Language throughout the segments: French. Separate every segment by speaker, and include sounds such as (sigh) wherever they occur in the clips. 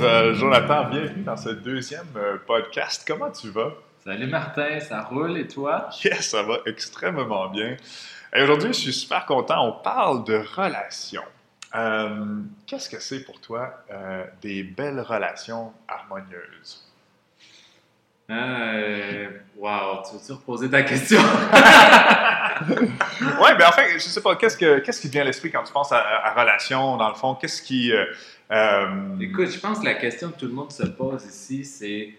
Speaker 1: Euh, Jonathan, bienvenue dans ce deuxième euh, podcast. Comment tu vas?
Speaker 2: Salut Martin, ça roule et toi?
Speaker 1: Yes, ça va extrêmement bien. Et aujourd'hui, je suis super content. On parle de relations. Euh, Qu'est-ce que c'est pour toi des belles relations harmonieuses?
Speaker 2: Euh, wow, tu veux-tu reposer ta question? (laughs)
Speaker 1: ouais, ben en fait, je sais pas, qu'est-ce, que, qu'est-ce qui te vient à l'esprit quand tu penses à, à relation, dans le fond? Qu'est-ce qui. euh,
Speaker 2: Écoute, je pense que la question que tout le monde se pose ici, c'est.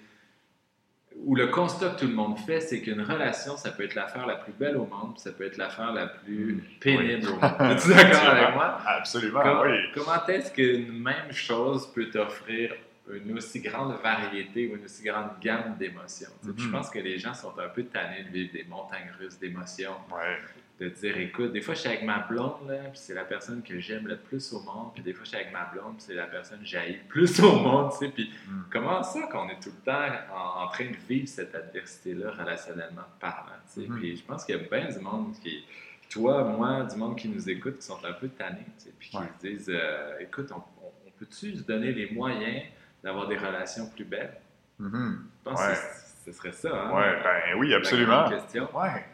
Speaker 2: Ou le constat que tout le monde fait, c'est qu'une relation, ça peut être l'affaire la plus belle au monde, ça peut être l'affaire la plus pénible au monde. (laughs) Es-tu d'accord avec moi?
Speaker 1: Absolument, oui.
Speaker 2: Comment est-ce qu'une même chose peut t'offrir une aussi grande variété ou une aussi grande gamme d'émotions? Je
Speaker 1: Mhm.
Speaker 2: pense que les gens sont un peu tannés de vivre des montagnes russes d'émotions.
Speaker 1: Ouais.
Speaker 2: De dire écoute, des fois je suis avec ma blonde, là, puis c'est la personne que j'aime le plus au monde, puis des fois je suis avec ma blonde, puis c'est la personne que j'haïs le plus au monde, tu sais, puis
Speaker 1: Mm.
Speaker 2: comment ça qu'on est tout le temps en, en train de vivre cette adversité-là relationnellement parlant, tu sais,
Speaker 1: Mhm.
Speaker 2: puis je pense qu'il y a bien du monde qui, toi, moi, du monde qui nous écoute, qui sont un peu tannés, tu sais, puis qui
Speaker 1: Ouais.
Speaker 2: se disent euh, écoute, on, on- on peut-tu se donner les moyens d'avoir des relations plus belles?
Speaker 1: Mhm.
Speaker 2: Je pense
Speaker 1: Ouais.
Speaker 2: que ce- serait ça, hein?
Speaker 1: Ouais, ben oui,
Speaker 2: la
Speaker 1: absolument.
Speaker 2: grande question.
Speaker 1: Ouais.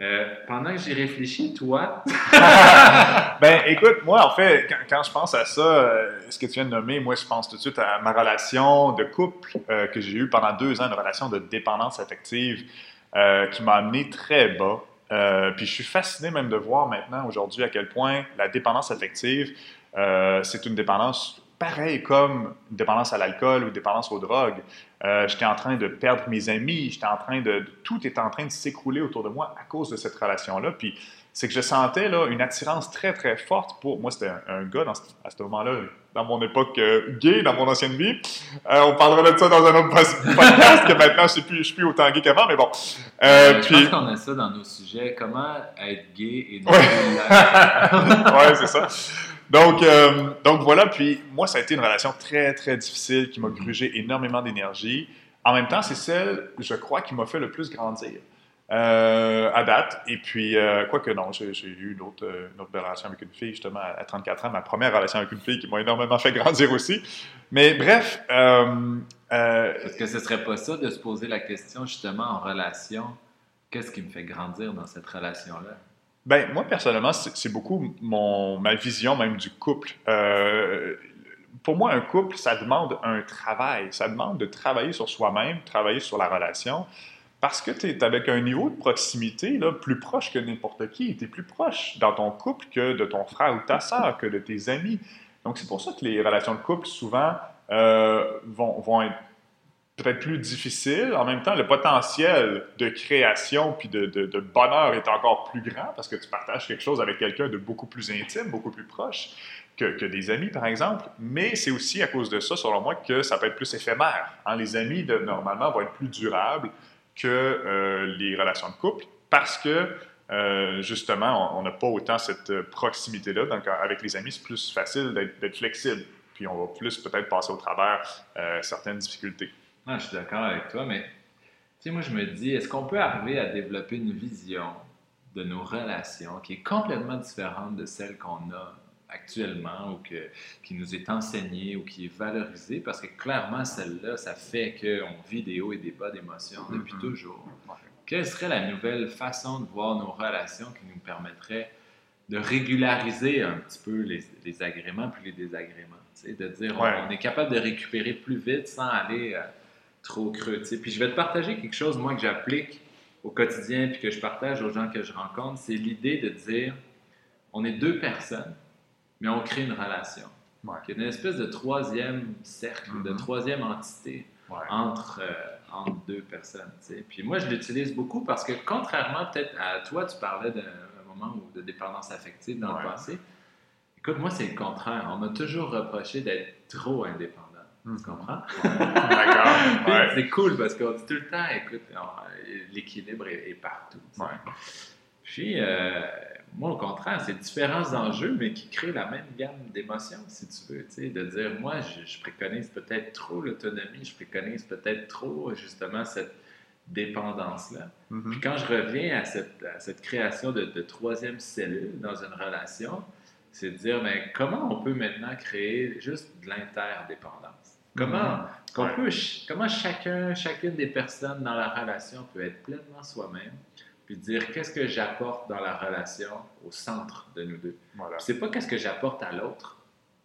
Speaker 2: Euh, pendant que j'y réfléchis, toi, (laughs)
Speaker 1: ben, écoute, moi, en fait, quand, je pense à ça, euh, ce que tu viens de nommer, moi, je pense tout de suite à ma relation de couple euh, que j'ai eue pendant deux ans, une relation de dépendance affective qui m'a amené très bas. Puis je suis fasciné même de voir maintenant, aujourd'hui, à quel point la dépendance affective, c'est une dépendance pareille comme une dépendance à l'alcool ou une dépendance aux drogues. Euh, j'étais en train de perdre mes amis, j'étais en train de, Tout était en train de s'écrouler autour de moi à cause de cette relation-là. Puis c'est que je sentais là, une attirance très, très forte pour... Moi, c'était un, un gars dans ce- à ce moment-là, dans mon époque euh, gay, dans mon ancienne vie. Euh, on parlera de ça dans un autre podcast, que maintenant, je ne suis, je suis plus autant gay qu'avant, mais bon. Euh, puis...
Speaker 2: Je pense qu'on a ça dans nos sujets. Comment être gay et non
Speaker 1: Ouais. (laughs) ouais, c'est ça. Donc, euh, donc voilà, puis moi, ça a été une relation très, très difficile qui m'a grugé énormément d'énergie. En même temps, c'est celle, je crois, qui m'a fait le plus grandir euh, à date. Et puis, euh, quoique non, j'ai eu une autre, euh, une autre relation avec une fille, justement, à 34 ans, ma première relation avec une fille qui m'a énormément fait grandir aussi. Mais bref,
Speaker 2: Est-ce que ce serait pas ça de se poser la question justement en relation? Qu'est-ce qui me fait grandir dans cette relation-là?
Speaker 1: Ben, moi, personnellement, c'est beaucoup mon, ma vision même du couple. Euh, pour moi, un couple, ça demande un travail. Ça demande de travailler sur soi-même, travailler sur la relation, parce que tu es avec un niveau de proximité là, plus proche que n'importe qui. Tu es plus proche dans ton couple que de ton frère ou ta sœur, que de tes amis. Donc, c'est pour ça que les relations de couple, souvent, euh, vont, vont être peut-être plus difficiles. En même temps, le potentiel de création puis de, de- bonheur est encore plus grand parce que tu partages quelque chose avec quelqu'un de beaucoup plus intime, beaucoup plus proche que, que des amis, par exemple. Mais c'est aussi à cause de ça, selon moi, que ça peut être plus éphémère. hein. Les amis, de- normalement, vont être plus durables que euh, les relations de couple parce que, euh, justement, on- n'a pas autant cette euh, proximité-là. Donc, avec les amis, c'est plus facile d'être flexible. Puis on va plus peut-être passer au travers certaines difficultés.
Speaker 2: Ah, je suis d'accord avec toi, mais tu sais, moi je me dis, est-ce qu'on peut arriver à développer une vision de nos relations qui est complètement différente de celle qu'on a actuellement ou que, qui nous est enseignée ou qui est valorisée? Parce que clairement, celle-là, ça fait qu'on vit des hauts et des bas d'émotions depuis
Speaker 1: Mhm.
Speaker 2: toujours. Quelle serait la nouvelle façon de voir nos relations qui nous permettrait de régulariser un petit peu les, les agréments puis les désagréments? tu sais, De dire on, est capable de récupérer plus vite sans aller euh, trop creux. tu sais. Puis je vais te partager quelque chose, moi, que j'applique au quotidien puis que je partage aux gens que je rencontre. C'est l'idée de dire on est deux personnes, mais on crée une relation.
Speaker 1: Ouais.
Speaker 2: Il y a une espèce de troisième cercle, de
Speaker 1: Mhm.
Speaker 2: troisième entité
Speaker 1: Ouais.
Speaker 2: entre, euh, entre deux personnes. tu sais. Puis moi, je l'utilise beaucoup parce que contrairement peut-être à toi, tu parlais d'un moment où- de dépendance affective dans
Speaker 1: Ouais.
Speaker 2: le passé. Écoute, moi, c'est le contraire. On m'a toujours reproché d'être trop indépendant. Tu comprends?
Speaker 1: D'accord. (laughs) Ouais.
Speaker 2: C'est cool parce qu'on dit tout le temps, écoute, l'équilibre est, est partout.
Speaker 1: Ouais.
Speaker 2: Puis, euh, moi, au contraire, c'est différents enjeux, mais qui créent la même gamme d'émotions, si tu veux. tu sais, De dire, moi, je, je préconise peut-être trop l'autonomie, je préconise peut-être trop, justement, cette dépendance-là.
Speaker 1: Mhm.
Speaker 2: Puis quand je reviens à cette, à cette création de, de troisième cellule dans une relation, c'est de dire, mais comment on peut maintenant créer juste de l'interdépendance? Comment,
Speaker 1: Mhm.
Speaker 2: qu'on
Speaker 1: Ouais.
Speaker 2: peut, comment chacun, chacune des personnes dans la relation peut être pleinement soi-même, puis dire qu'est-ce que j'apporte dans la relation au centre de nous deux?
Speaker 1: Voilà.
Speaker 2: C'est pas qu'est-ce que j'apporte à l'autre,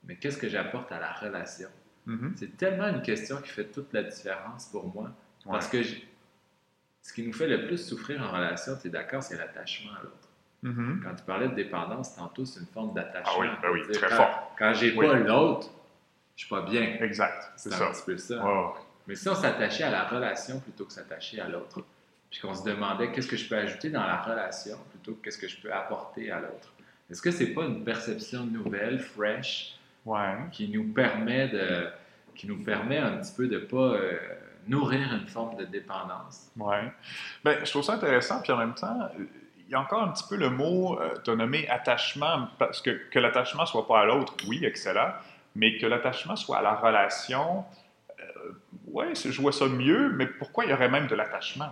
Speaker 2: mais qu'est-ce que j'apporte à la relation.
Speaker 1: Mhm.
Speaker 2: C'est tellement une question qui fait toute la différence pour moi. Parce que ce qui nous fait le plus souffrir en relation, tu es d'accord, c'est l'attachement à l'autre.
Speaker 1: Mhm.
Speaker 2: Quand tu parlais de dépendance, tantôt, c'est une forme d'attachement.
Speaker 1: Ah oui, ben oui, très
Speaker 2: quand,
Speaker 1: fort.
Speaker 2: Quand j'ai
Speaker 1: Oui.
Speaker 2: pas l'autre, je suis pas bien.
Speaker 1: Exact, c'est ça.
Speaker 2: un petit peu ça. Mais si on s'attachait à la relation plutôt que s'attacher à l'autre, puis qu'on se demandait qu'est-ce que je peux ajouter dans la relation plutôt que qu'est-ce que je peux apporter à l'autre, est-ce que c'est pas une perception nouvelle, fresh,
Speaker 1: Ouais.
Speaker 2: qui nous permet de, qui nous permet un petit peu de pas euh, nourrir une forme de dépendance?
Speaker 1: Ouais. Ben, je trouve ça intéressant, puis en même temps, il y a encore un petit peu le mot, euh, tu as nommé attachement, parce que que l'attachement soit pas à l'autre, oui, excellent, mais que l'attachement soit à la relation, euh, ouais, je vois ça mieux, mais pourquoi il y aurait même de l'attachement?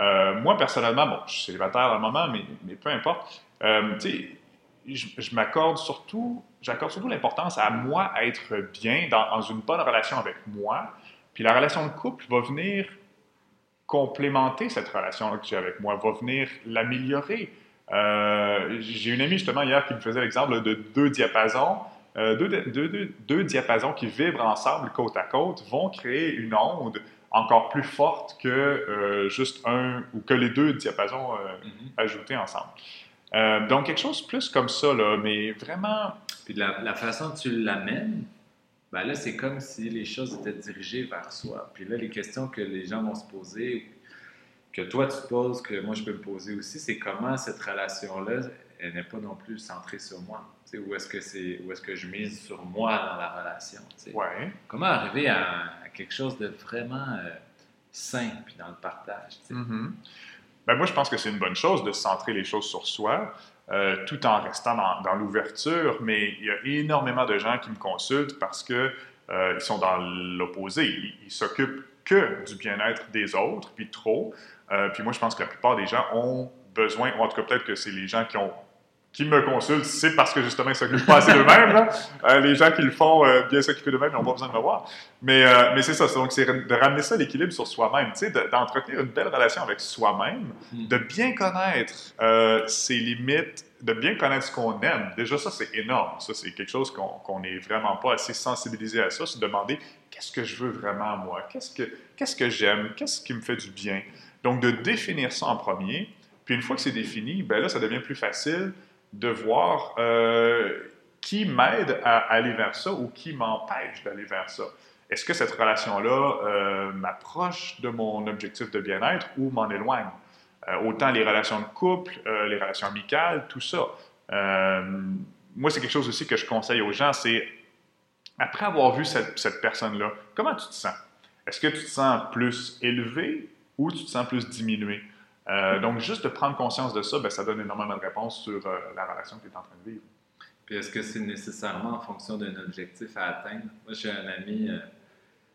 Speaker 1: Euh, moi, personnellement, bon, je suis célibataire à un moment, mais, peu importe, euh, je, je m'accorde surtout, j'accorde surtout l'importance à moi être bien dans, dans une bonne relation avec moi, puis la relation de couple va venir complémenter cette relation que j'ai avec moi, va venir l'améliorer. Euh, j'ai une amie justement hier qui me faisait l'exemple de deux diapasons. Euh, deux, deux- deux- deux diapasons qui vibrent ensemble côte à côte vont créer une onde encore plus forte que euh, juste un ou que les deux diapasons euh, ajoutés ensemble. Donc quelque chose plus comme ça, là, mais vraiment,
Speaker 2: Puis la, la façon dont tu l'amènes, ben là, c'est comme si les choses étaient dirigées vers soi. Puis là, les questions que les gens vont se poser, que toi tu te poses, que moi je peux me poser aussi, c'est comment cette relation-là, elle n'est pas non plus centrée sur moi. Où est-ce que c'est, où est-ce que je mise sur moi dans la relation.
Speaker 1: ouais.
Speaker 2: Comment arriver à, à quelque chose de vraiment euh, sain puis dans le partage.
Speaker 1: Mhm. Ben, moi, je pense que c'est une bonne chose de centrer les choses sur soi, euh, tout en restant dans, dans l'ouverture, mais il y a énormément de gens qui me consultent parce que euh, ils sont dans l'opposé. Ils ils s'occupent que du bien-être des autres, puis trop. Euh, puis moi, je pense que la plupart des gens ont besoin, ou en tout cas peut-être que c'est les gens qui ont qui me consultent, c'est parce que justement ils s'occupent pas assez d'eux-mêmes. Euh, les gens qui le font euh, bien s'occuper d'eux-mêmes, ils n'ont pas besoin de me voir. Mais, euh, mais c'est ça, donc c'est de ramener ça à l'équilibre sur soi-même, tu sais, de- d'entretenir une belle relation avec soi-même,
Speaker 2: Mm.
Speaker 1: de bien connaître euh, ses limites, de bien connaître ce qu'on aime. Déjà, ça, c'est énorme. Ça, c'est quelque chose qu'on qu'on n'est vraiment pas assez sensibilisé à ça, se demander qu'est-ce que je veux vraiment moi, qu'est-ce que, qu'est-ce que j'aime, qu'est-ce qui me fait du bien? Donc, de définir ça en premier, puis une fois que c'est défini, ben là, ça devient plus facile de voir euh, qui m'aide à aller vers ça ou qui m'empêche d'aller vers ça. Est-ce que cette relation-là euh, m'approche de mon objectif de bien-être ou m'en éloigne? Euh, autant les relations de couple, les relations amicales, tout ça. Moi, c'est quelque chose aussi que je conseille aux gens, c'est après avoir vu cette, cette personne-là, comment tu te sens? Est-ce que tu te sens plus élevé ou tu te sens plus diminué? Euh, donc, juste de prendre conscience de ça, ben, ça donne énormément de réponses sur euh, la relation que tu es en train de vivre.
Speaker 2: Puis est-ce que c'est nécessairement en fonction d'un objectif à atteindre? Moi, j'ai un ami, euh,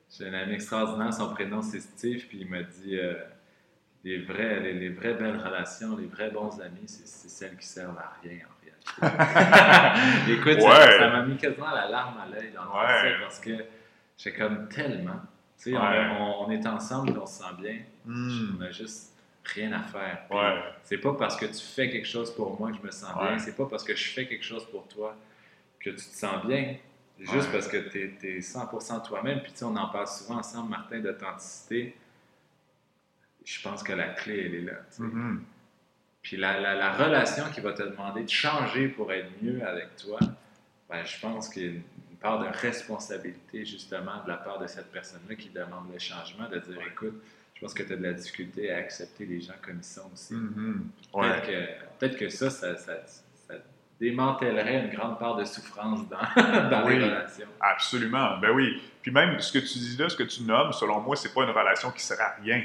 Speaker 2: j'ai un ami extraordinaire, son prénom c'est Steve, puis il m'a dit les, vrais, les, les vraies belles relations, les vrais bons amis, c'est, celles qui servent à rien en réalité. (laughs) Écoute, ça-
Speaker 1: Ouais.
Speaker 2: ça, m'a mis quasiment la larme à l'œil dans le
Speaker 1: Ouais.
Speaker 2: passé parce que j'ai comme tellement. Tu sais, on-
Speaker 1: Ouais.
Speaker 2: on, on est ensemble, on se sent bien, on a juste rien à faire.
Speaker 1: Ouais.
Speaker 2: c'est pas parce que tu fais quelque chose pour moi que je me sens bien. C'est pas parce que je fais quelque chose pour toi que tu te sens bien. Juste
Speaker 1: Ouais.
Speaker 2: parce que tu es, 100% toi-même. Puis tu sais, on en parle souvent ensemble, Martin, d'authenticité. Je pense que la clé, elle est là.
Speaker 1: Mhm.
Speaker 2: Puis la, la- la relation qui va te demander de changer pour être mieux avec toi, ben, je pense qu'il y a une, part de responsabilité justement de la part de cette personne-là qui demande le changement, de dire écoute, pense que tu as de la difficulté à accepter les gens comme ils sont aussi.
Speaker 1: Mhm.
Speaker 2: Peut-être
Speaker 1: Ouais.
Speaker 2: que, ça, ça, ça- ça démantèlerait une grande part de souffrance dans, (laughs) dans
Speaker 1: Oui.
Speaker 2: les relations.
Speaker 1: Absolument, ben oui. Puis même ce que tu dis là, ce que tu nommes, selon moi, c'est pas une relation qui sert à rien.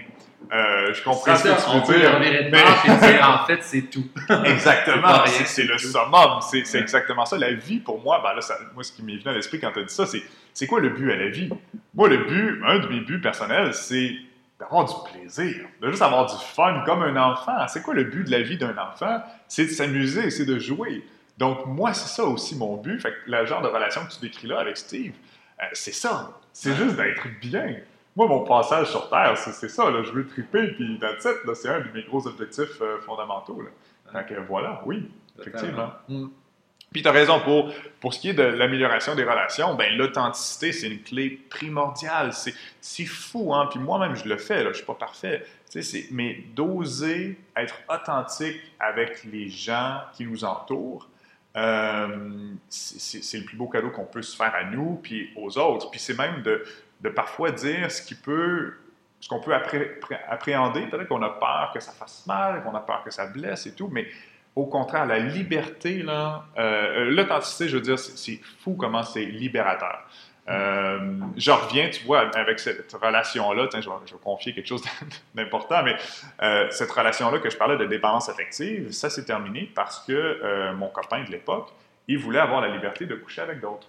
Speaker 1: Euh, je comprends ce
Speaker 2: C'est
Speaker 1: que
Speaker 2: ça,
Speaker 1: tu
Speaker 2: on
Speaker 1: veux dire. mais-
Speaker 2: dire en fait c'est tout. (laughs)
Speaker 1: Exactement,
Speaker 2: C'est
Speaker 1: le
Speaker 2: tout.
Speaker 1: summum, c'est c'est
Speaker 2: Ouais.
Speaker 1: exactement ça. La vie, pour moi, ben là, ça- moi, ce qui m'est venu à l'esprit quand tu as dit ça, c'est c'est quoi le but à la vie? Moi, le but, un de mes buts personnels, c'est d'avoir du plaisir, de juste avoir du fun comme un enfant. C'est quoi le but de la vie d'un enfant? C'est de s'amuser, c'est de jouer. Donc, moi, c'est ça aussi mon but. Fait que le genre de relation que tu décris là avec Steve, Euh, c'est ça. C'est juste d'être bien. Moi, mon passage sur Terre, c'est ça. Là. Je veux triper, puis that's it, C'est un de mes gros objectifs euh, fondamentaux. Là. Donc, voilà, oui, effectivement. Puis tu as raison, pour, pour ce qui est de l'amélioration des relations, ben l'authenticité, c'est une clé primordiale. C'est fou, hein? Puis moi-même, je le fais, là, je ne suis pas parfait. Mais d'oser être authentique avec les gens qui nous entourent, euh, c'est le plus beau cadeau qu'on peut se faire à nous puis aux autres. Puis c'est même de, de, parfois dire ce peut, ce qu'on peut appréhender. Peut-être qu'on a peur que ça fasse mal, qu'on a peur que ça blesse et tout, mais au contraire, la liberté, euh, l'authenticité, je veux dire, c'est fou comment c'est libérateur. Euh, je reviens, tu vois, avec cette relation-là, je, vais confier quelque chose (laughs) d'important, mais euh, cette relation-là que je parlais de dépendance affective, ça s'est terminé parce que euh, mon copain de l'époque, il voulait avoir la liberté de coucher avec d'autres.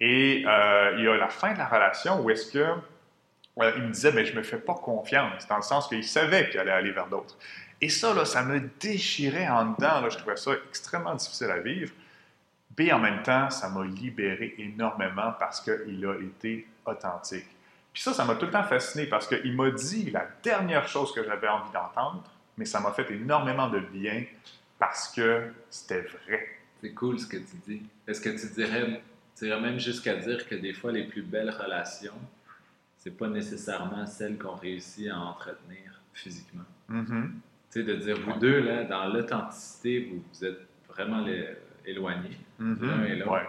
Speaker 1: Et il y a la fin de la relation où est-ce que il me disait, mais je me fais pas confiance, dans le sens qu'il savait qu'il allait aller vers d'autres. Et ça, là, ça me déchirait en dedans. Là, je trouvais ça extrêmement difficile à vivre. Puis en même temps, ça m'a libéré énormément parce qu'il a été authentique. Puis ça, ça m'a tout le temps fasciné parce qu'il m'a dit la dernière chose que j'avais envie d'entendre, mais ça m'a fait énormément de bien parce que c'était vrai.
Speaker 2: C'est cool ce que tu dis. Est-ce que tu dirais, tu dirais même jusqu'à dire que des fois, les plus belles relations, c'est pas nécessairement celles qu'on réussit à entretenir physiquement?
Speaker 1: Mm-hmm.
Speaker 2: Tu sais, de dire, vous deux, là, dans l'authenticité, vous, vous, êtes vraiment les, éloignés
Speaker 1: mm-hmm.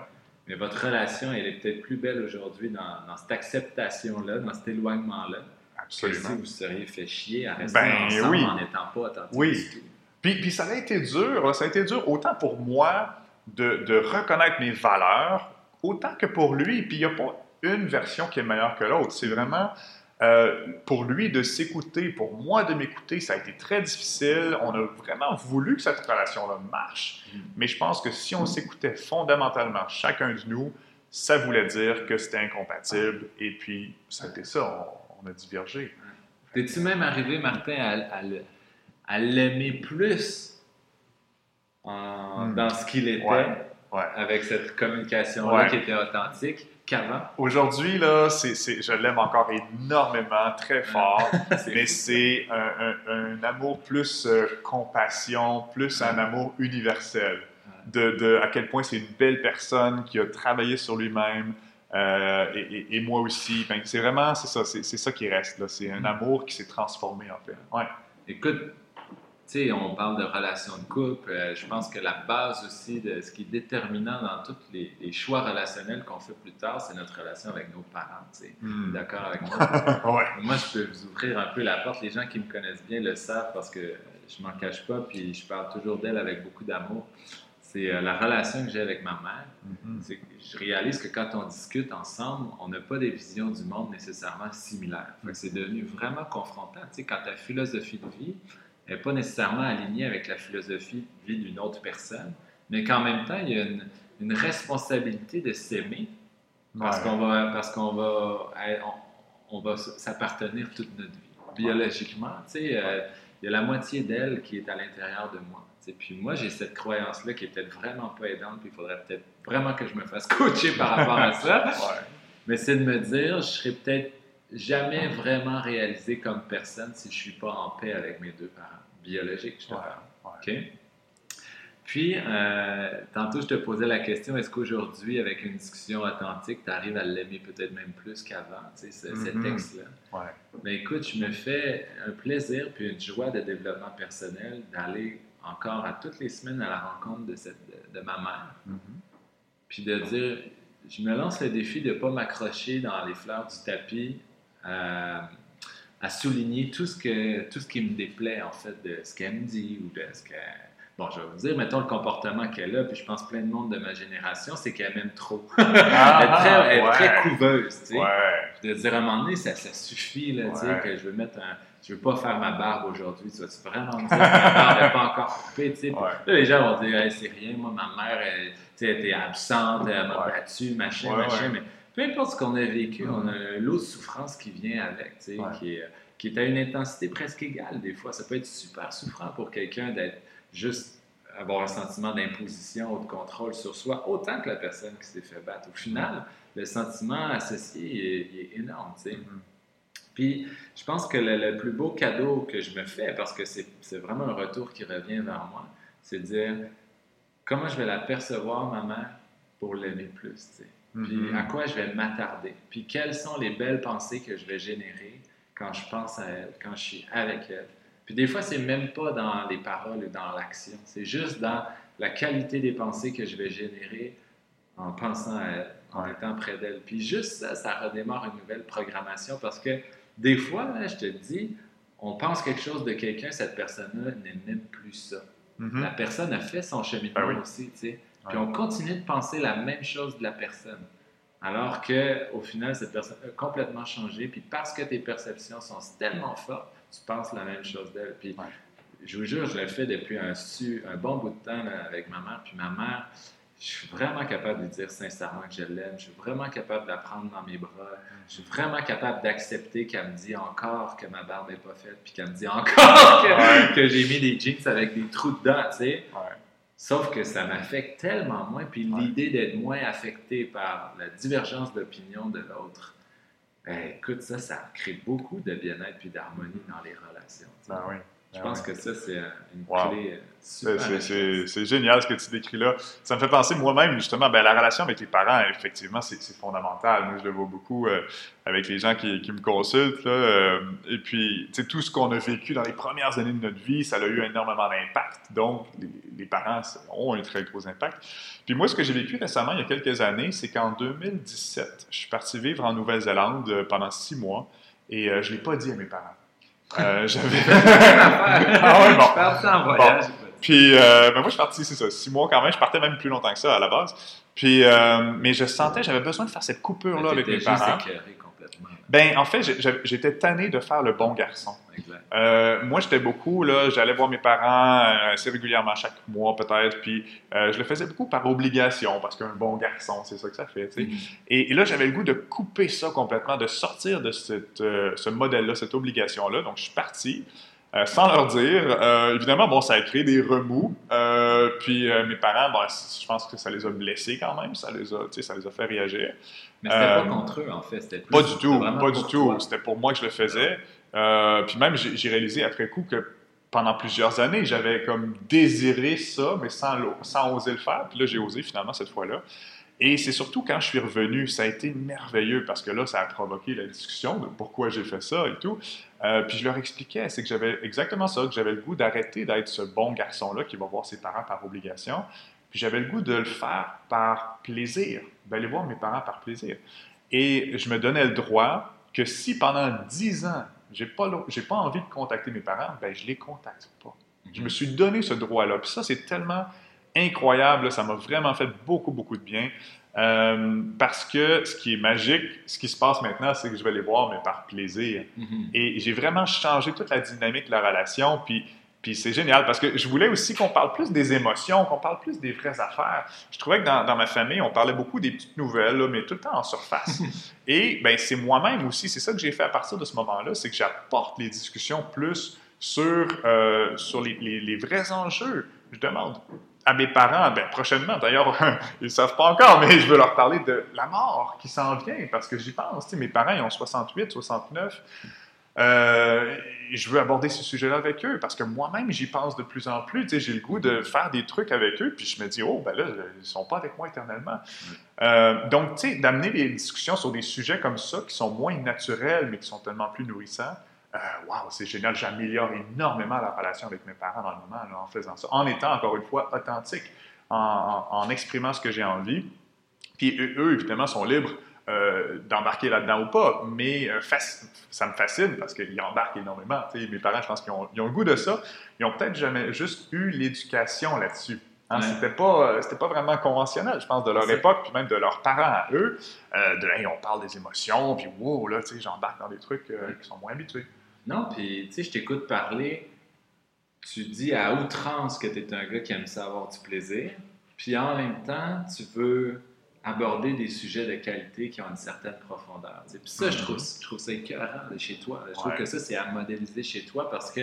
Speaker 2: Mais votre relation, elle est peut-être plus belle aujourd'hui dans, cette acceptation-là, dans cet éloignement-là.
Speaker 1: Absolument.
Speaker 2: Que si vous seriez fait chier à rester
Speaker 1: ben
Speaker 2: ensemble en n'étant pas authentique
Speaker 1: oui. du tout. Puis, puis, ça a été dur, ça a été dur autant pour moi de, de reconnaître mes valeurs, autant que pour lui. Puis il n'y a pas une version qui est meilleure que l'autre. C'est vraiment euh, pour lui de s'écouter, pour moi de m'écouter, ça a été très difficile. On a vraiment voulu que cette relation-là marche, mm. mais je pense que si on s'écoutait fondamentalement chacun de nous, ça voulait dire que c'était incompatible, et puis ça a été ça, on, a divergé.
Speaker 2: Es-tu même arrivé, Martin, à, l'aimer plus mm. dans ce qu'il était, avec cette communication-là qui était authentique?
Speaker 1: Aujourd'hui, là, c'est, je l'aime encore énormément, très fort, (laughs) mais c'est un, amour plus euh, compassion, plus un amour universel. De, à quel point c'est une belle personne qui a travaillé sur lui-même, euh, et, moi aussi. Ben, c'est vraiment, c'est ça, c'est, ça qui reste. C'est un mm. amour qui s'est transformé, en fait. Ouais.
Speaker 2: Écoute, sais, on parle de relations de couple. Euh, je pense que la base aussi de ce qui est déterminant dans tous les, choix relationnels qu'on fait plus tard, c'est notre relation avec nos parents. Tu hmm. D'accord avec moi? (laughs) Moi, je peux vous ouvrir un peu la porte. Les gens qui me connaissent bien le savent parce que je m'en cache pas, puis je parle toujours d'elle avec beaucoup d'amour. C'est euh, la relation que j'ai avec ma mère. Mm-hmm. Je réalise que quand on discute ensemble, on n'a pas des visions du monde nécessairement similaires. C'est devenu vraiment confrontant. Tu sais, quand ta philosophie de vie, n'est pas nécessairement alignée avec la philosophie de vie d'une autre personne, mais qu'en même temps, il y a une, responsabilité de s'aimer parce qu'on va, parce qu'on va, on, va s'appartenir toute notre vie. Biologiquement, tu sais, euh, il y a la moitié d'elle qui est à l'intérieur de moi. Puis moi, j'ai cette croyance-là qui est peut-être vraiment pas aidante, puis il faudrait peut-être vraiment que je me fasse (laughs) coacher par rapport à ça. Mais c'est de me dire, je serais peut-être jamais vraiment réalisé comme personne si je suis pas en paix avec mes deux parents biologique, je te parle. OK? Puis, euh, tantôt, je te posais la question, est-ce qu'aujourd'hui, avec une discussion authentique, tu arrives à l'aimer peut-être même plus qu'avant, tu sais, cet mm-hmm. texte-là?
Speaker 1: Ouais.
Speaker 2: Mais écoute, je me fais un plaisir puis une joie de développement personnel d'aller encore à toutes les semaines à la rencontre de, cette, de, ma mère.
Speaker 1: Mm-hmm.
Speaker 2: Puis de dire, je me lance le défi de ne pas m'accrocher dans les fleurs du tapis. Euh, à souligner tout ce, que, tout ce qui me déplaît, en fait, de ce qu'elle me dit ou de ce que... Bon, je vais vous dire, mettons, le comportement qu'elle a, puis je pense plein de monde de ma génération, c'est qu'elle m'aime trop. (laughs)
Speaker 1: Ah,
Speaker 2: elle est très, couveuse, tu sais.
Speaker 1: Ouais.
Speaker 2: De dire à un moment donné, ça, ça suffit, là, tu sais, que je veux mettre un... Je veux pas faire ma barbe aujourd'hui, tu vas-tu vraiment me dire que ma barbe n'est pas encore coupée, tu sais? Là, les gens vont dire, c'est rien, moi, ma mère, elle, elle était absente, elle m'a battu, machin, machin, mais peu importe ce qu'on a vécu, on a l'autre souffrance qui vient avec, qui, est, qui est à une intensité presque égale des fois. Ça peut être super souffrant pour quelqu'un d'être juste avoir un sentiment d'imposition ou de contrôle sur soi, autant que la personne qui s'est fait battre. Au final, le sentiment associé est, énorme, tu sais. Mm-hmm. Puis, je pense que le, plus beau cadeau que je me fais, parce que c'est vraiment un retour qui revient vers moi, c'est de dire comment je vais la percevoir, ma mère, pour l'aimer plus, tu sais. Puis, mm-hmm. à quoi je vais m'attarder? Puis, quelles sont les belles pensées que je vais générer quand je pense à elle, quand je suis avec elle? Puis des fois, c'est même pas dans les paroles et dans l'action. C'est juste dans la qualité des pensées que je vais générer en pensant à elle, en étant près d'elle. Puis juste ça, ça redémarre une nouvelle programmation parce que des fois, là, je te dis, on pense quelque chose de quelqu'un, cette personne-là n'est même plus ça. Mm-hmm. La personne a fait son cheminement ben aussi, tu sais. Puis on continue de penser la même chose de la personne. Alors qu'au final, cette personne a complètement changé. Puis parce que tes perceptions sont tellement fortes, tu penses la même chose d'elle. Puis je vous jure, je l'ai fait depuis un, un bon bout de temps avec ma mère. Puis ma mère, je suis vraiment capable de dire sincèrement que je l'aime. Je suis vraiment capable de la prendre dans mes bras. Je suis vraiment capable d'accepter qu'elle me dit encore que ma barbe n'est pas faite. Puis qu'elle me dit encore (laughs) que, j'ai mis des jeans avec des trous dedans, tu sais. Sauf que ça m'affecte tellement moins. Puis l'idée d'être moins affecté par la divergence d'opinion de l'autre, ben, écoute, ça, ça crée beaucoup de bien-être et d'harmonie dans les relations.
Speaker 1: Ben oui.
Speaker 2: Je pense que ça, c'est une clé euh,
Speaker 1: super. C'est génial ce que tu décris là. Ça me fait penser moi-même, justement, ben, la relation avec les parents, effectivement, c'est fondamental. Moi, je le vois beaucoup euh, avec les gens qui, qui me consultent. Là, euh, et puis, tout ce qu'on a vécu dans les premières années de notre vie, ça a eu énormément d'impact. Donc, les, les, parents ont un très gros impact. Puis moi, ce que j'ai vécu récemment, il y a quelques années, c'est qu'en 2017, je suis parti vivre en Nouvelle-Zélande pendant six mois et je ne l'ai pas dit à mes parents. Euh, (laughs) j'avais.
Speaker 2: ah ouais, bon. Je en voyage.
Speaker 1: Puis, euh, ben moi, je suis parti, c'est ça, six mois quand même. Je partais même plus longtemps que ça à la base. Puis, euh, mais je sentais, j'avais besoin de faire cette coupure-là avec mes parents. Ben, en fait, j'étais tanné de faire le bon garçon. Euh, moi, j'étais beaucoup, là, j'allais voir mes parents euh, assez régulièrement, chaque mois peut-être, puis euh, je le faisais beaucoup par obligation, parce qu'un bon garçon, c'est ça que ça fait, mm-hmm. et, là, j'avais le goût de couper ça complètement, de sortir de cette, ce modèle-là, cette obligation-là. Donc, je suis parti. sans leur dire. évidemment, bon, ça a créé des remous. puis mes parents, bon, je pense que ça les a blessés quand même, ça les a, ça les a fait réagir.
Speaker 2: Mais c'était pas contre eux, en fait.
Speaker 1: pas du tout, pas du tout. C'était pour moi que je le faisais. Euh, puis même, j'ai réalisé après coup que pendant plusieurs années, j'avais comme désiré ça, mais sans, sans oser le faire. Puis là, j'ai osé finalement cette fois-là. Et c'est surtout quand je suis revenu, ça a été merveilleux parce que là, ça a provoqué la discussion de pourquoi j'ai fait ça et tout. Euh, puis je leur expliquais, c'est que j'avais exactement ça, que j'avais le goût d'arrêter d'être ce bon garçon-là qui va voir ses parents par obligation. Puis j'avais le goût de le faire par plaisir, d'aller voir mes parents par plaisir. Et je me donnais le droit que si pendant dix ans, j'ai pas, j'ai pas envie de contacter mes parents, ben je les contacte pas. Je me suis donné ce droit-là. Puis ça, c'est tellement incroyable. Ça m'a vraiment fait beaucoup, beaucoup de bien. Euh, parce que ce qui est magique, ce qui se passe maintenant, c'est que je vais les voir, mais par plaisir. Mm-hmm. Et j'ai vraiment changé toute la dynamique de la relation. Puis puis c'est génial parce que je voulais aussi qu'on parle plus des émotions, qu'on parle plus des vraies affaires. Je trouvais que dans, dans ma famille, on parlait beaucoup des petites nouvelles, mais tout le temps en surface. (laughs) Et ben c'est moi-même aussi, c'est ça que j'ai fait à partir de ce moment-là, c'est que j'apporte les discussions plus sur, euh, sur les, les, vrais enjeux. Je demande à mes parents, ben, prochainement, d'ailleurs, (laughs) ils ne savent pas encore, mais je veux leur parler de la mort qui s'en vient parce que j'y pense. Mes parents, ils ont 68, 69. Euh, je veux aborder ce sujet-là avec eux parce que moi-même, j'y pense de plus en plus. J'ai le goût de faire des trucs avec eux, puis je me dis, oh, ben là, ils ne sont pas avec moi éternellement. Mm. Euh, donc, tu sais, d'amener des discussions sur des sujets comme ça qui sont moins naturels, mais qui sont tellement plus nourrissants, euh, waouh, c'est génial. J'améliore énormément la relation avec mes parents dans le moment en faisant ça, en étant encore une fois authentique, en, en exprimant ce que j'ai envie. Puis eux, évidemment, sont libres euh, d'embarquer là-dedans ou pas, mais euh, ça me fascine parce qu'ils embarquent énormément. mes parents, je pense qu'ils ont, le goût de ça. Ils ont peut-être jamais juste eu l'éducation là-dessus. Hein, C'était pas, euh, pas vraiment conventionnel, je pense, de leur époque, puis même de leurs parents à eux. de, on parle des émotions, puis wow, là, tu sais, j'embarque dans des trucs qui sont moins habitués.
Speaker 2: Non, puis tu sais, je t'écoute parler, tu dis à outrance que tu es un gars qui aime ça avoir du plaisir, puis en même temps, tu veux aborder des sujets de qualité qui ont une certaine profondeur. Puis ça, je, trouve, je trouve ça écœurant chez toi. Je trouve que ça, c'est à modéliser chez toi parce que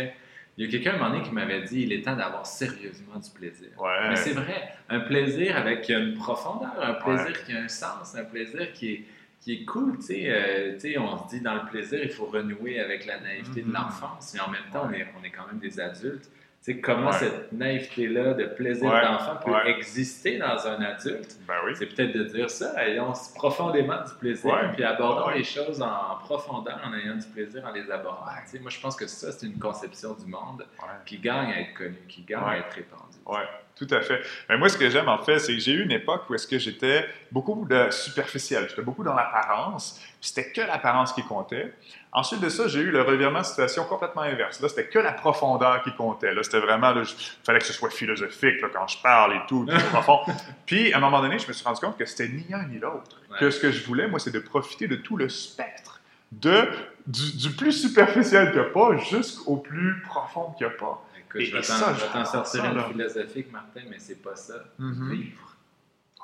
Speaker 2: Il y a quelqu'un un moment donné qui m'avait dit il est temps d'avoir sérieusement du plaisir.
Speaker 1: Ouais.
Speaker 2: Mais c'est vrai, un plaisir avec une profondeur, un plaisir qui a un sens, un plaisir qui est, qui est cool. Tu sais, euh, tu sais, on se dit dans le plaisir, il faut renouer avec la naïveté de
Speaker 1: Mhm.
Speaker 2: l'enfance, mais en même temps, on, est, on est quand même des adultes. Sais, comment
Speaker 1: Ouais.
Speaker 2: cette naïveté-là de plaisir
Speaker 1: Ouais,
Speaker 2: d'enfant peut
Speaker 1: ouais.
Speaker 2: exister dans un adulte?
Speaker 1: Ben oui.
Speaker 2: C'est peut-être de dire ça, ayons profondément du plaisir, puis abordons les choses en profondeur en ayant du plaisir en les abordant. Tu sais, moi, je pense que ça, c'est une conception du monde qui gagne à être connue, qui gagne à être répandue.
Speaker 1: Oui, tout à fait. Mais moi, ce que j'aime, en fait, c'est que j'ai eu une époque où est-ce que j'étais beaucoup de superficiel. J'étais beaucoup dans l'apparence. C'était que l'apparence qui comptait. Ensuite de ça, j'ai eu le revirement de situation complètement inverse. Là, c'était que la profondeur qui comptait. Là, c'était vraiment, il fallait que ce soit philosophique là, quand je parle et tout, tout profond. (laughs) Puis, à un moment donné, je me suis rendu compte que c'était ni un ni l'autre.
Speaker 2: Ouais.
Speaker 1: Que ce que je voulais, moi, c'est de profiter de tout le spectre. De, du, du plus superficiel qu'il n'y a pas jusqu'au plus profond qu'il n'y a pas.
Speaker 2: Écoute,
Speaker 1: Et-
Speaker 2: je vais t'en sortir une philosophique, Martin, mais c'est pas ça.
Speaker 1: Mhm.
Speaker 2: Vivre.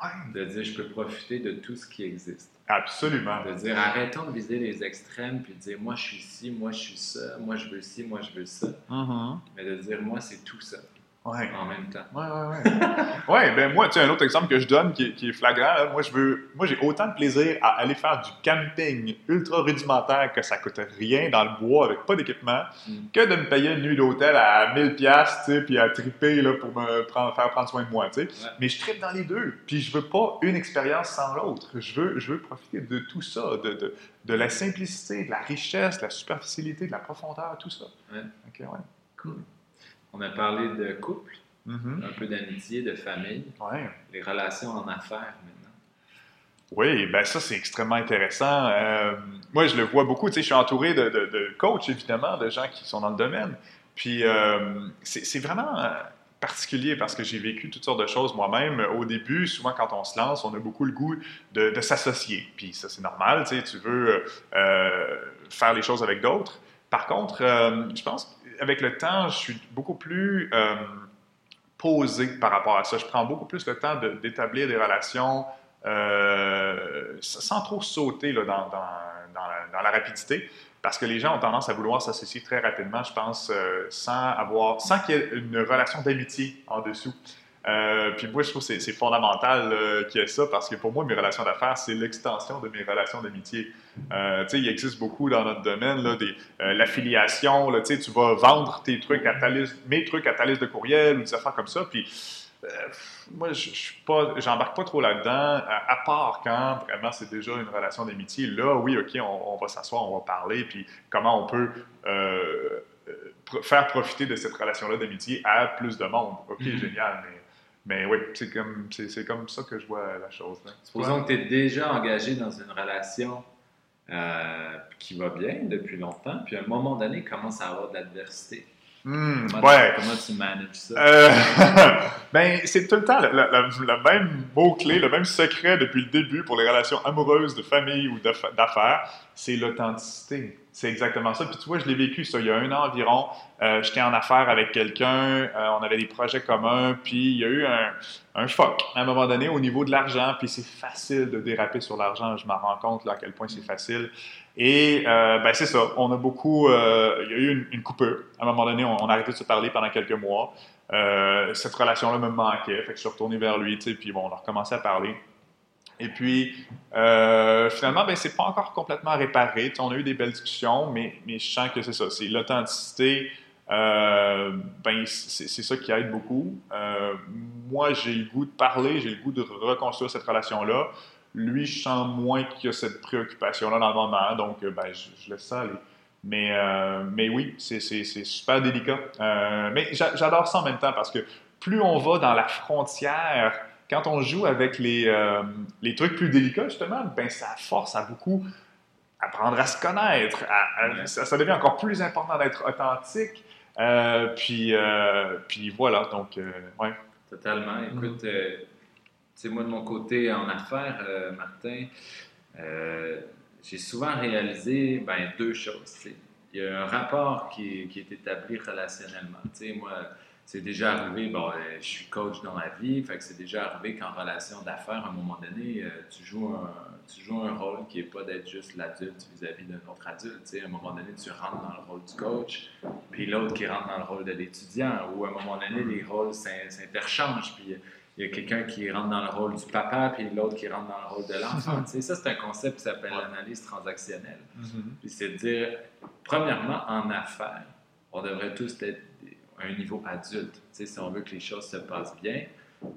Speaker 1: Ouais,
Speaker 2: De dire, je peux profiter de tout ce qui existe.
Speaker 1: absolument.
Speaker 2: De dire, arrêtons de viser les extrêmes, puis de dire, moi, je suis ci, moi, je suis ça, moi, je veux ci, moi, je veux ça.
Speaker 1: Mhm.
Speaker 2: Mais de dire, moi, c'est tout ça,
Speaker 1: Ouais.
Speaker 2: en même temps.
Speaker 1: Ouais, ouais, ouais. (laughs) ouais, ben moi, tu sais, un autre exemple que je donne qui est, qui est flagrant, là, moi, je veux, moi, j'ai autant de plaisir à aller faire du camping ultra rudimentaire que ça coûte rien dans le bois avec pas d'équipement,
Speaker 2: Mm.
Speaker 1: que de me payer une nuit d'hôtel à 1000 pièces, tu sais, puis à triper là, pour me prendre, faire prendre soin de moi, tu sais.
Speaker 2: Ouais.
Speaker 1: Mais je tripe dans les deux, puis je veux pas une expérience sans l'autre. Je veux, je veux profiter de tout ça, de, de, de la simplicité, de la richesse, de la superficialité, de la profondeur, tout ça.
Speaker 2: Ouais.
Speaker 1: Ok, ouais.
Speaker 2: Cool. On a parlé de couple,
Speaker 1: Mhm.
Speaker 2: un peu d'amitié, de famille,
Speaker 1: Ouais.
Speaker 2: les relations en affaires maintenant.
Speaker 1: Oui, ben ça, c'est extrêmement intéressant. Euh, moi, je le vois beaucoup. Tu sais, je suis entouré de, de- de coachs, évidemment, de gens qui sont dans le domaine. Puis, euh, c'est vraiment particulier parce que j'ai vécu toutes sortes de choses moi-même. Au début, souvent, quand on se lance, on a beaucoup le goût de, de s'associer. Puis, ça, c'est normal. Tu sais, tu veux euh, faire les choses avec d'autres. Par contre, euh, je pense qu'avec le temps, je suis beaucoup plus euh, posé par rapport à ça. Je prends beaucoup plus le temps d'établir des relations euh, sans trop sauter là, dans la rapidité, parce que les gens ont tendance à vouloir s'associer très rapidement, je pense, euh, sans avoir, sans qu'il y ait une relation d'amitié en dessous. Euh, puis moi, je trouve que c'est- fondamental euh, qu'il y ait ça, parce que pour moi, mes relations d'affaires, c'est l'extension de mes relations d'amitié. Euh, tu sais, il existe beaucoup dans notre domaine, là, des, euh, l'affiliation, là, tu sais, tu vas vendre tes trucs à ta liste, mes trucs à ta liste de courriel ou des affaires comme ça, puis euh, moi, je suis pas, pas trop là-dedans, à, à part quand vraiment c'est déjà une relation d'amitié. Là, oui, ok, on, on va s'asseoir, on va parler, puis comment on peut faire profiter de cette relation-là d'amitié à plus de monde. Ok,
Speaker 2: Mhm.
Speaker 1: génial, mais, mais oui, c'est comme, c'est, c'est comme ça que je vois la chose. là.
Speaker 2: Supposons que tu es déjà engagé dans une relation euh, qui va bien depuis longtemps, puis à un moment donné, commence à avoir de l'adversité.
Speaker 1: Hmm,
Speaker 2: Comment,
Speaker 1: ouais.
Speaker 2: tu, comment tu manages ça?
Speaker 1: Euh, (laughs) ben, c'est tout le temps le, même mot-clé, le même secret depuis le début pour les relations amoureuses, de famille ou d'aff- d'affaires, c'est l'authenticité. C'est exactement ça. Puis tu vois, je l'ai vécu ça il y a un an environ. Euh, J'étais en affaires avec quelqu'un, euh, on avait des projets communs, puis il y a eu un, un choc à un moment donné au niveau de l'argent, puis c'est facile de déraper sur l'argent. Je m'en rends compte à quel point c'est facile. Et euh, ben, c'est ça, on a beaucoup, il y a eu une, une coupure. À un moment donné, on, a arrêté de se parler pendant quelques mois. Cette relation-là me manquait, fait que je suis retourné vers lui, puis bon, on a recommencé à parler. Et puis, euh, finalement, ben, c'est pas encore complètement réparé. On a eu des belles discussions, mais, je sens que c'est ça, c'est l'authenticité. euh, ben, c'est ça qui aide beaucoup. Euh, moi, j'ai le goût de parler, j'ai le goût de reconstruire cette relation-là. Lui, je sens moins qu'il a cette préoccupation-là dans le moment, donc ben, je, laisse ça aller. Mais, mais oui, c'est super délicat. Mais j'a- j'adore ça en même temps parce que plus on va dans la frontière, quand on joue avec les, euh, les trucs plus délicats, justement, ben, ça force à beaucoup apprendre à se connaître. à- à-
Speaker 2: Ouais.
Speaker 1: ça, ça devient encore plus important d'être authentique. Euh, puis, euh, puis voilà, donc, euh, ouais.
Speaker 2: Totalement. Écoute, tu sais, moi de mon côté en affaires, euh, Martin, euh, j'ai souvent réalisé ben, deux choses. Il y a un rapport qui, qui est établi relationnellement. Tu sais, moi, c'est déjà arrivé, bon, euh, je suis coach dans la vie, fait que c'est déjà arrivé qu'en relation d'affaires, à un moment donné, euh, tu, joues un, tu joues un rôle qui n'est pas d'être juste l'adulte vis-à-vis d'un autre adulte. Tu sais, à un moment donné, tu rentres dans le rôle du coach, puis l'autre qui rentre dans le rôle de l'étudiant, ou à un moment donné, les rôles s'interchangent, puis il y a quelqu'un qui rentre dans le rôle du papa, puis l'autre qui rentre dans le rôle de l'enfant. ça, c'est un concept qui s'appelle l'analyse transactionnelle. Puis c'est de dire, premièrement, en affaires, on devrait tous être à un niveau adulte, si on veut que les choses se passent bien,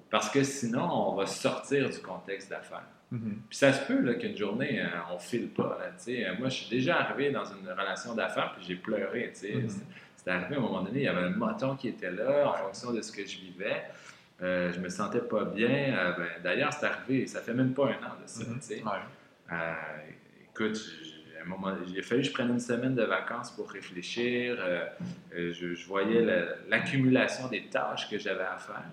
Speaker 2: parce que sinon, on va sortir du contexte d'affaires. Mhm. Puis ça se peut qu'une journée, euh, on file pas. Là, moi, je suis déjà arrivé dans une relation d'affaires, puis j'ai pleuré. Mhm. C'était arrivé à un moment donné, il y avait un moton qui était là en fonction de ce que je vivais. Euh, je me sentais pas bien. Euh, ben, d'ailleurs, c'est arrivé, ça fait même pas un an de ça. Mhm. Euh, écoute, un moment, il a fallu que je prenne une semaine de vacances pour réfléchir. Je, voyais l'accumulation des tâches que j'avais à faire.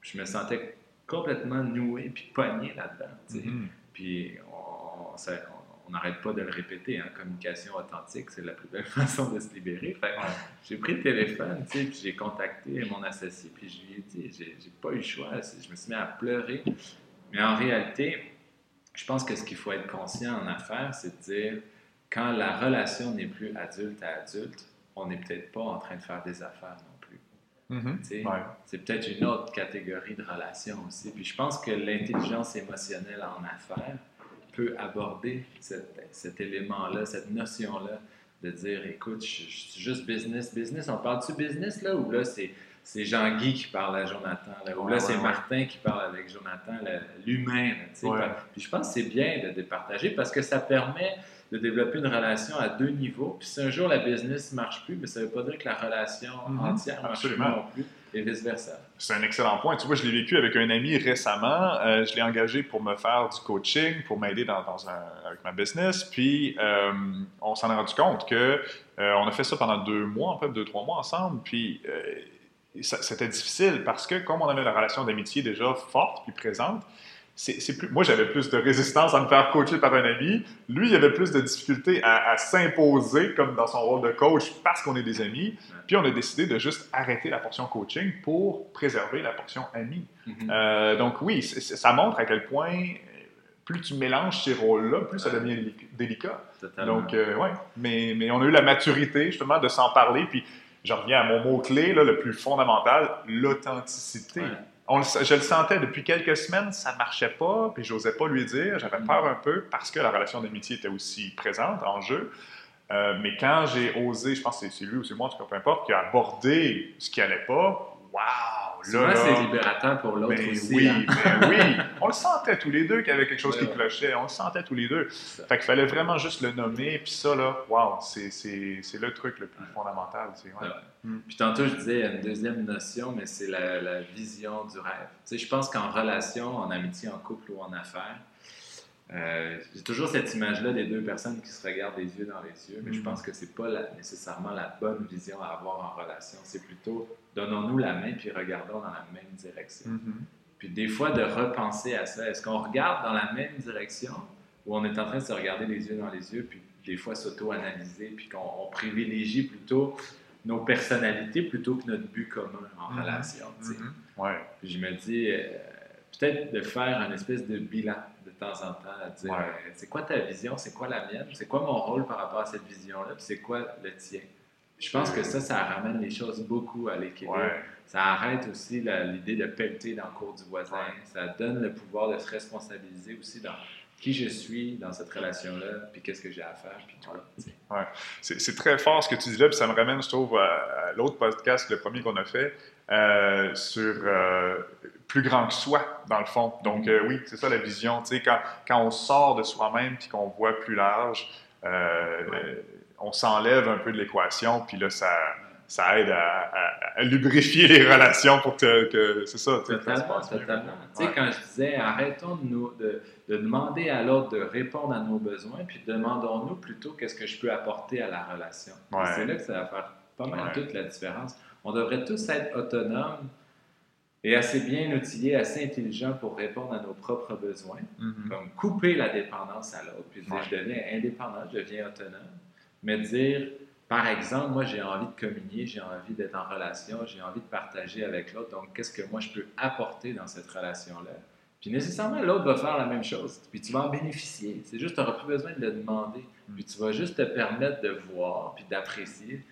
Speaker 2: Je me sentais complètement noué puis pogné là-dedans. Mhm. Puis on n'arrête pas de le répéter, hein, communication authentique, c'est la plus belle (laughs) façon de se libérer. j'ai pris le téléphone, puis j'ai contacté mon associé, puis je lui ai dit, j'ai, pas eu le choix, je me suis mis à pleurer. Mais en réalité, je pense que ce qu'il faut être conscient en affaires, c'est de dire, quand la relation n'est plus adulte à adulte, on n'est peut-être pas en train de faire des affaires Mhm. C'est peut-être une autre catégorie de relation aussi. Puis je pense que l'intelligence émotionnelle en affaires peut aborder cet, élément-là, cette notion-là, de dire, écoute, je, suis juste business, business. On parle-tu business là? Ou là c'est c'est Jean-Guy qui parle à Jonathan, là, ou là, c'est Martin qui parle avec Jonathan, l'humain. Puis je pense que c'est bien de départager parce que ça permet de développer une relation à deux niveaux. Puis si un jour la business ne marche plus, mais ça ne veut pas dire que la relation mhm. entière ne marche plus non plus, et vice-versa.
Speaker 1: C'est un excellent point. Tu vois, je l'ai vécu avec un ami récemment. Euh, je l'ai engagé pour me faire du coaching, pour m'aider dans, avec ma business. Puis euh, on s'en est rendu compte que euh, on a fait ça pendant deux mois, en fait, deux, trois mois ensemble. Puis c'était difficile parce que comme on avait la relation d'amitié déjà forte puis présente, c'est plus, moi, j'avais plus de résistance à me faire coacher par un ami. Lui, il avait plus de difficulté à, s'imposer comme dans son rôle de coach parce qu'on est des amis. Puis on a décidé de juste arrêter la portion coaching pour préserver la portion ami. Mm-hmm. Euh, donc oui, ça montre à quel point plus tu mélanges ces rôles-là, plus ça devient délicat. Donc euh, ouais, mais, mais on a eu la maturité justement de s'en parler. Puis je reviens à mon mot-clé, le plus fondamental, l'authenticité je le sentais depuis quelques semaines, ça marchait pas, puis j'osais pas lui dire. J'avais mm. peur un peu parce que la relation d'amitié était aussi présente en jeu. Euh, mais quand j'ai osé, je pense que c'est lui ou c'est moi, en tout cas, peu importe, qui a abordé ce qui allait pas, waouh!
Speaker 2: Souvent, c'est libérateur pour l'autre aussi.
Speaker 1: Oui,
Speaker 2: hein.
Speaker 1: oui. On le sentait tous les deux qu'il y avait quelque chose qui clochait. On le sentait tous les deux. Fait qu'il fallait vraiment juste le nommer. Puis ça, là, wow, c'est le truc le plus fondamental.
Speaker 2: Mm. Puis tantôt, je disais une deuxième notion, mais c'est la, la, vision du rêve. Tu sais, je pense qu'en relation, en amitié, en couple ou en affaires, euh, j'ai toujours cette image-là des deux personnes qui se regardent les yeux dans les yeux, mais je mm. pense que c'est pas nécessairement la bonne vision à avoir en relation. C'est plutôt donnons-nous la main puis regardons dans la même direction. Mm-hmm. Puis des fois de repenser à ça. Est-ce qu'on regarde dans la même direction ou on est en train de se regarder les yeux dans les yeux puis des fois s'auto-analyser puis qu'on privilégie plutôt nos personnalités plutôt que notre but commun en mm-hmm. relation.
Speaker 1: Mm-hmm. Ouais.
Speaker 2: Puis je me dis euh, peut-être de faire un espèce de bilan temps en temps à dire euh, c'est quoi ta vision, c'est quoi la mienne, c'est quoi mon rôle par rapport à cette vision-là, puis c'est quoi le tien? Je pense que ça, ça ramène les choses beaucoup à l'équilibre. Ça arrête aussi l'idée de pelleter dans le cours du voisin. Ça donne le pouvoir de se responsabiliser aussi dans qui je suis dans cette relation-là, puis qu'est-ce que j'ai à faire, puis tout.
Speaker 1: Ouais. C'est très fort ce que tu dis là, puis ça me ramène, je trouve, à, l'autre podcast, le premier qu'on a fait, euh, sur euh, plus grand que soi, dans le fond. Donc, euh, oui, c'est ça la vision. Tu sais, quand, quand on sort de soi-même puis qu'on voit plus large, on s'enlève un peu de l'équation, puis là, ça, ça aide à, lubrifier les relations pour que, c'est ça.
Speaker 2: Totalement, totalement. Tu sais, quand je disais, arrêtons de, nous, de, de demander à l'autre de répondre à nos besoins, puis demandons-nous plutôt qu'est-ce que je peux apporter à la relation. C'est là que ça va faire pas mal toute la différence. On devrait tous être autonomes et assez bien outillés, assez intelligents pour répondre à nos propres besoins, mm-hmm. comme couper la dépendance à l'autre, puis dire je deviens indépendant, je deviens autonome, mais dire par exemple, moi, j'ai envie de communier, j'ai envie d'être en relation, j'ai envie de partager avec l'autre. Donc, qu'est-ce que moi, je peux apporter dans cette relation-là? Puis nécessairement, l'autre va faire la même chose. Puis tu vas en bénéficier. C'est juste, tu n'auras plus besoin de le demander. Puis tu vas juste te permettre de voir, puis d'apprécier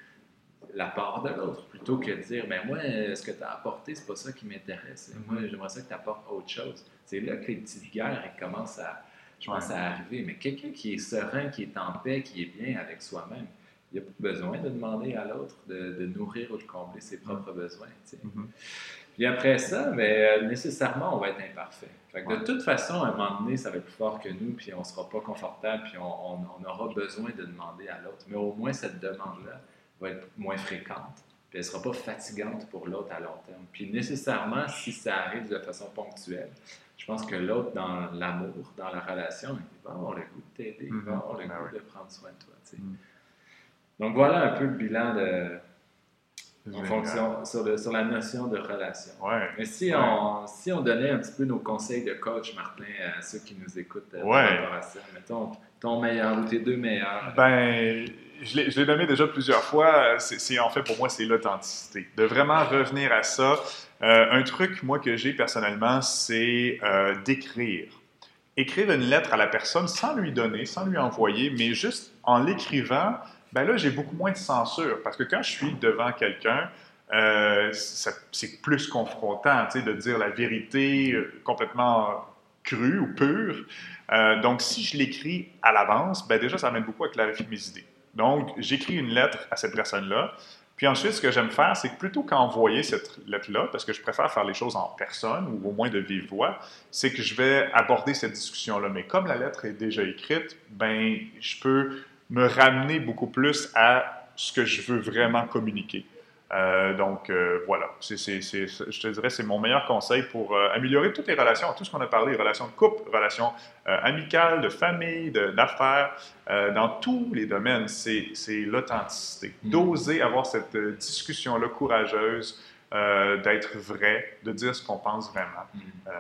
Speaker 2: l'apport de l'autre, plutôt que de dire, ben moi, ce que tu as apporté, c'est pas ça qui m'intéresse.
Speaker 1: Mhm.
Speaker 2: Moi, j'aimerais ça que tu apportes autre chose. C'est là que les petites guerres elles commencent à, je pense,
Speaker 1: Ouais.
Speaker 2: à arriver. Mais quelqu'un qui est serein, qui est en paix, qui est bien avec soi-même, il n'y a pas besoin de demander à l'autre de, de nourrir ou de combler ses propres besoins. tu sais.
Speaker 1: Mhm.
Speaker 2: Puis après ça, mais, euh, nécessairement, on va être imparfait. Fait que
Speaker 1: Ouais.
Speaker 2: De toute façon, à un moment donné, ça va être plus fort que nous, puis on ne sera pas confortable, puis on, on- on aura besoin de demander à l'autre. Mais au moins, cette demande-là va être moins fréquente, puis elle ne sera pas fatigante pour l'autre à long terme. Puis nécessairement, si ça arrive de façon ponctuelle, je pense que l'autre, dans l'amour, dans la relation, il va avoir le goût de t'aider, il va
Speaker 1: Mhm.
Speaker 2: avoir le
Speaker 1: Ben
Speaker 2: goût de prendre soin de toi. tu sais.
Speaker 1: Mhm.
Speaker 2: Donc voilà un peu le bilan de, en fonction, sur, le- sur la notion de relation.
Speaker 1: Ouais.
Speaker 2: Mais si,
Speaker 1: Ouais.
Speaker 2: on, si on donnait un petit peu nos conseils de coach, Martin, à ceux qui nous écoutent euh,
Speaker 1: Ouais.
Speaker 2: par rapport à ça, mettons ton meilleur ou tes deux meilleurs.
Speaker 1: Ben, je l'ai nommé déjà plusieurs fois. C'est- en fait pour moi c'est l'authenticité. De vraiment revenir à ça. Euh, un truc moi que j'ai personnellement, c'est euh, d'écrire. Écrire une lettre à la personne sans lui donner, sans lui envoyer, mais juste en l'écrivant. Ben là, j'ai beaucoup moins de censure parce que quand je suis devant quelqu'un, euh, c'est plus confrontant, de dire la vérité euh, complètement crue ou pure. Euh, donc, si je l'écris à l'avance, ben déjà, ça m'aide beaucoup à clarifier mes idées. Donc, j'écris une lettre à cette personne-là. Puis ensuite, ce que j'aime faire, c'est que plutôt qu'envoyer cette lettre-là, parce que je préfère faire les choses en personne ou au moins de vive voix, c'est que je vais aborder cette discussion-là. Mais comme la lettre est déjà écrite, ben, je peux me ramener beaucoup plus à ce que je veux vraiment communiquer. Euh, donc euh, voilà, je te dirais c'est mon meilleur conseil pour euh, améliorer toutes les relations, tout ce qu'on a parlé, relations de couple, relations amicales, de famille, de- d'affaires, dans tous les domaines, c'est, l'authenticité.
Speaker 2: Mm.
Speaker 1: D'oser avoir cette discussion-là courageuse, d'être vrai, de dire ce qu'on pense vraiment. Euh,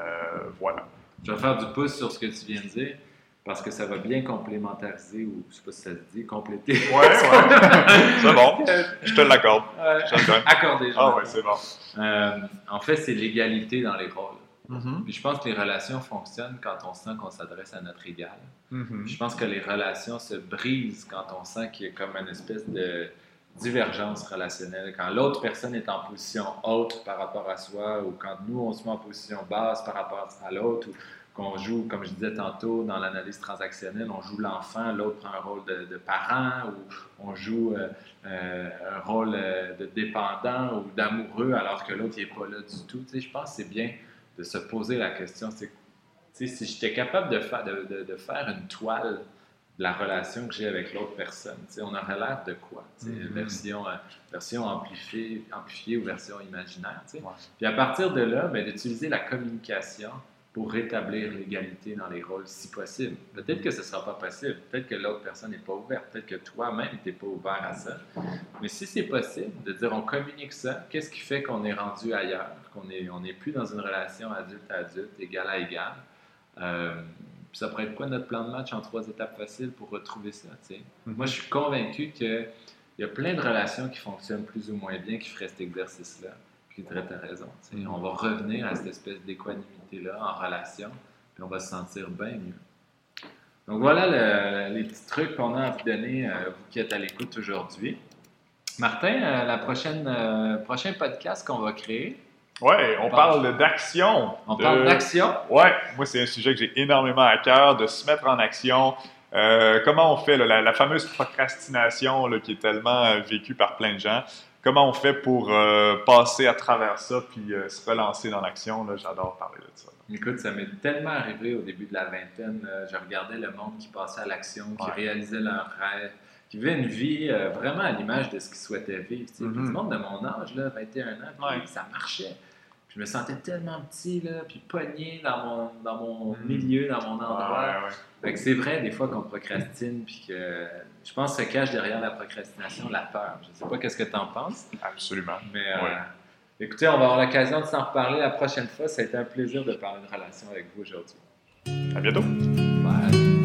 Speaker 1: voilà.
Speaker 2: Je vais faire du pouce sur ce que tu viens de dire, parce que ça va bien complémentariser, ou je sais pas si ça se dit, compléter.
Speaker 1: Ouais, ouais. (laughs) c'est bon. Je te l'accorde. Donne.
Speaker 2: Accordé,
Speaker 1: Ah ouais, c'est bon.
Speaker 2: Euh, en fait, c'est l'égalité dans les rôles. Puis je pense que les relations fonctionnent quand on sent qu'on s'adresse à notre égal.
Speaker 1: Mhm.
Speaker 2: Je pense que les relations se brisent quand on sent qu'il y a comme une espèce de divergence relationnelle. Quand l'autre personne est en position haute par rapport à soi, ou quand nous, on se met en position basse par rapport à l'autre, ou qu'on joue, comme je disais tantôt, dans l'analyse transactionnelle, on joue l'enfant, l'autre prend un rôle de, de parent, ou on joue euh, euh, un rôle euh, de dépendant ou d'amoureux, alors que l'autre n'est pas là du tout. Tu sais, je pense que c'est bien de se poser la question, c'est tu sais, si j'étais capable de, faire de, de- de faire une toile de la relation que j'ai avec l'autre personne, tu sais, on aurait l'air de quoi? tu sais,
Speaker 1: Mhm.
Speaker 2: version, euh, version amplifiée, amplifiée ou version imaginaire. tu sais.
Speaker 1: Ouais.
Speaker 2: Puis à partir de là, ben, d'utiliser la communication pour rétablir l'égalité dans les rôles si possible. Peut-être que ce ne sera pas possible, peut-être que l'autre personne n'est pas ouverte, peut-être que toi-même, tu n'es pas ouvert à ça. Mais si c'est possible de dire on communique ça, qu'est-ce qui fait qu'on est rendu ailleurs, qu'on n'est on est plus dans une relation adulte à adulte, égal à égal? Euh, ça pourrait être quoi notre plan de match en trois étapes faciles pour retrouver ça? sais?
Speaker 1: Mhm.
Speaker 2: Moi, je suis convaincu qu'il y a plein de relations qui fonctionnent plus ou moins bien qui feraient cet exercice-là. Puis tu as raison. tu sais.
Speaker 1: Mhm.
Speaker 2: On va revenir à cette espèce d'équanimité-là en relation, puis on va se sentir bien mieux. Donc voilà le- les petits trucs qu'on a envie de donner, euh, vous qui êtes à l'écoute aujourd'hui. Martin, euh, la prochaine, euh, prochain podcast qu'on va créer,
Speaker 1: Ouais, on
Speaker 2: On
Speaker 1: parle d'action.
Speaker 2: on
Speaker 1: de-
Speaker 2: parle d'action?
Speaker 1: Ouais, moi, c'est un sujet que j'ai énormément à cœur, de se mettre en action. Euh, comment on fait, là, la, la fameuse procrastination là, qui est tellement vécue par plein de gens, comment on fait pour euh, passer à travers ça puis euh, se relancer dans l'action? J'adore parler de ça.
Speaker 2: Écoute, ça m'est tellement arrivé au début de la vingtaine. je regardais le monde qui passait à l'action, qui
Speaker 1: Ouais.
Speaker 2: réalisait leurs rêves, qui vivait une vie euh, vraiment à l'image de ce qu'ils souhaitaient vivre. Puis
Speaker 1: Mhm.
Speaker 2: du monde de mon âge, là, 21 ans, puis
Speaker 1: Ouais.
Speaker 2: ça marchait. Je me sentais tellement petit, là, puis pogné dans mon, dans mon
Speaker 1: Mhm.
Speaker 2: milieu, dans mon endroit.
Speaker 1: Ouais, ouais.
Speaker 2: Fait que c'est vrai des fois qu'on procrastine, puis que je pense que se cache derrière la procrastination la peur. Je sais pas qu'est-ce que tu en penses,
Speaker 1: Absolument.
Speaker 2: mais euh,
Speaker 1: Ouais.
Speaker 2: écoutez, on va avoir l'occasion de s'en reparler la prochaine fois. Ça a été un plaisir de parler de relation avec vous aujourd'hui.
Speaker 1: À bientôt.
Speaker 2: Bye.